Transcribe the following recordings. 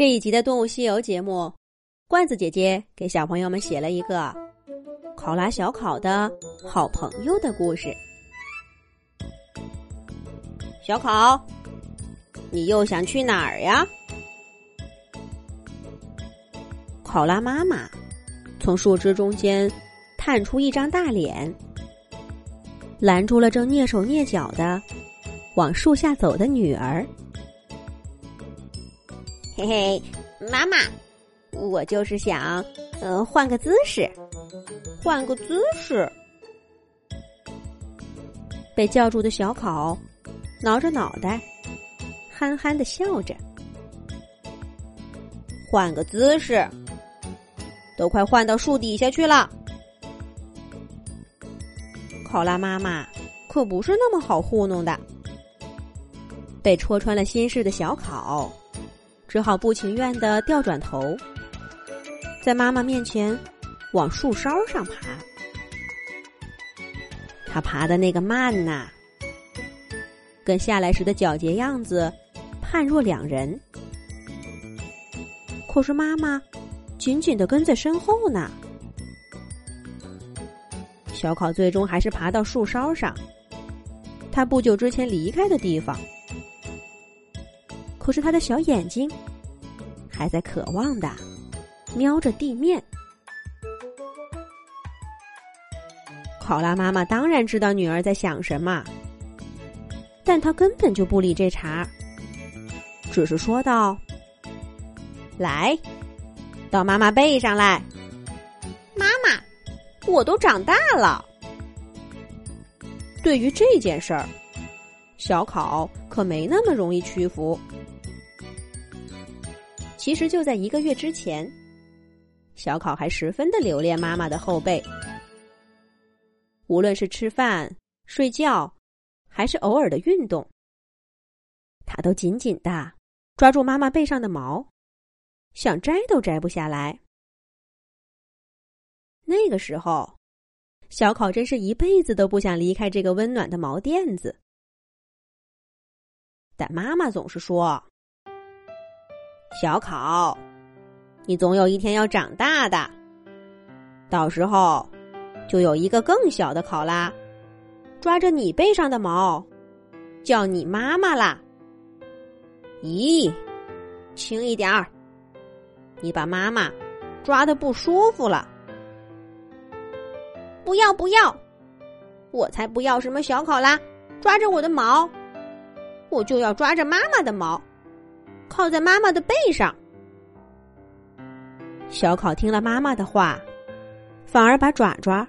这一集的《动物西游》节目，罐子姐姐给小朋友们写了一个考拉小考的好朋友的故事。小考，你又想去哪儿呀？考拉妈妈从树枝中间探出一张大脸，拦住了正蹑手蹑脚的往树下走的女儿。嘿嘿，妈妈，我就是想，呃，换个姿势，换个姿势。被叫住的小考挠着脑袋，憨憨的笑着。换个姿势，都快换到树底下去了。考拉妈妈可不是那么好糊弄的。被戳穿了心事的小考。只好不情愿的调转头，在妈妈面前往树梢上爬。他爬的那个慢呐，跟下来时的皎洁样子判若两人。可是妈妈紧紧的跟在身后呢。小考最终还是爬到树梢上，他不久之前离开的地方。可是他的小眼睛还在渴望的瞄着地面。考拉妈妈当然知道女儿在想什么，但她根本就不理这茬，只是说道：“来，到妈妈背上来。妈妈，我都长大了。”对于这件事儿，小考可没那么容易屈服。其实就在一个月之前，小考还十分的留恋妈妈的后背。无论是吃饭、睡觉，还是偶尔的运动，他都紧紧的抓住妈妈背上的毛，想摘都摘不下来。那个时候，小考真是一辈子都不想离开这个温暖的毛垫子，但妈妈总是说。小考，你总有一天要长大的。到时候，就有一个更小的考拉，抓着你背上的毛，叫你妈妈啦。咦，轻一点儿，你把妈妈抓的不舒服了。不要不要，我才不要什么小考拉抓着我的毛，我就要抓着妈妈的毛。靠在妈妈的背上，小考听了妈妈的话，反而把爪爪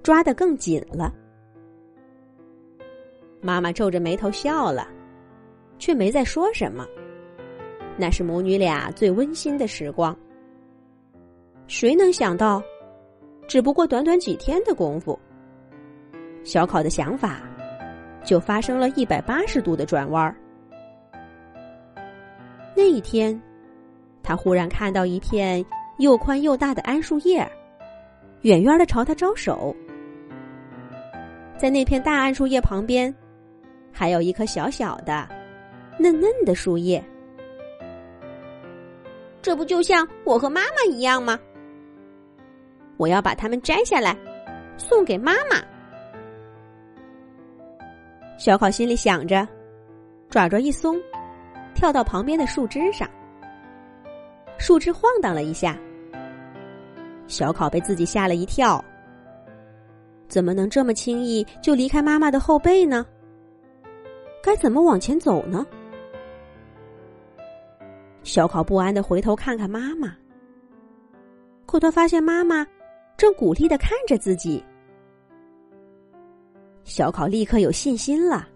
抓得更紧了。妈妈皱着眉头笑了，却没再说什么。那是母女俩最温馨的时光。谁能想到，只不过短短几天的功夫，小考的想法就发生了一百八十度的转弯儿。那一天，他忽然看到一片又宽又大的桉树叶，远远的朝他招手。在那片大桉树叶旁边，还有一棵小小的、嫩嫩的树叶。这不就像我和妈妈一样吗？我要把它们摘下来，送给妈妈。小考心里想着，爪爪一松。跳到旁边的树枝上，树枝晃荡了一下，小考被自己吓了一跳。怎么能这么轻易就离开妈妈的后背呢？该怎么往前走呢？小考不安的回头看看妈妈，可他发现妈妈正鼓励的看着自己。小考立刻有信心了，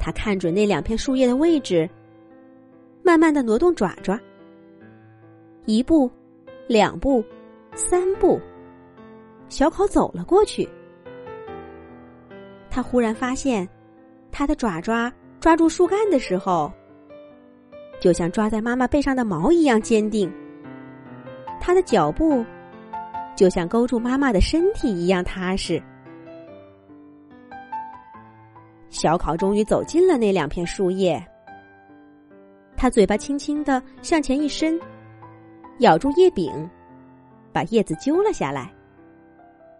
他看准那两片树叶的位置。慢慢的挪动爪爪，一步，两步，三步，小考走了过去。他忽然发现，他的爪爪抓住树干的时候，就像抓在妈妈背上的毛一样坚定；他的脚步，就像勾住妈妈的身体一样踏实。小考终于走进了那两片树叶。他嘴巴轻轻的向前一伸，咬住叶柄，把叶子揪了下来，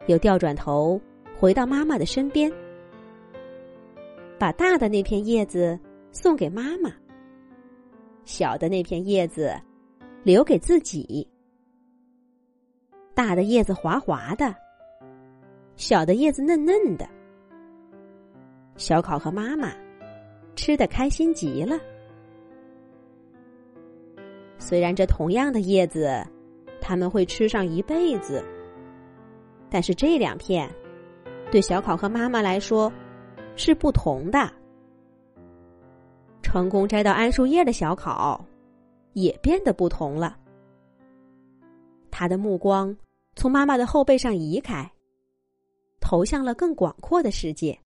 又掉转头回到妈妈的身边，把大的那片叶子送给妈妈，小的那片叶子留给自己。大的叶子滑滑的，小的叶子嫩嫩的。小考和妈妈吃的开心极了。虽然这同样的叶子，他们会吃上一辈子，但是这两片对小考和妈妈来说是不同的。成功摘到桉树叶的小考也变得不同了，他的目光从妈妈的后背上移开，投向了更广阔的世界。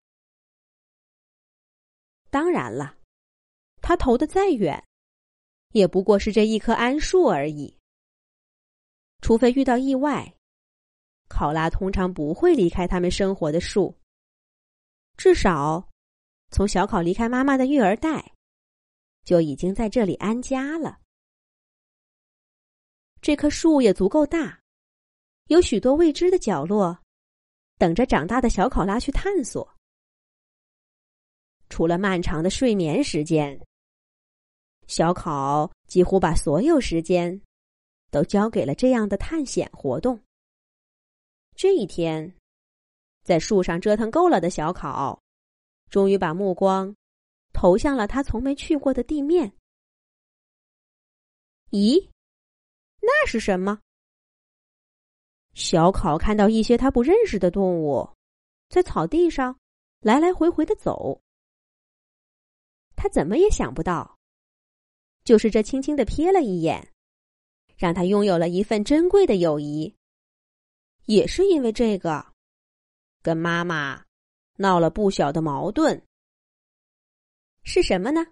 当然了，他投的再远。也不过是这一棵桉树而已。除非遇到意外，考拉通常不会离开他们生活的树。至少，从小考离开妈妈的育儿袋，就已经在这里安家了。这棵树也足够大，有许多未知的角落，等着长大的小考拉去探索。除了漫长的睡眠时间。小考几乎把所有时间都交给了这样的探险活动。这一天，在树上折腾够了的小考，终于把目光投向了他从没去过的地面。咦，那是什么？小考看到一些他不认识的动物在草地上来来回回的走，他怎么也想不到。就是这轻轻的瞥了一眼，让他拥有了一份珍贵的友谊。也是因为这个，跟妈妈闹了不小的矛盾。是什么呢？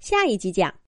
下一集讲。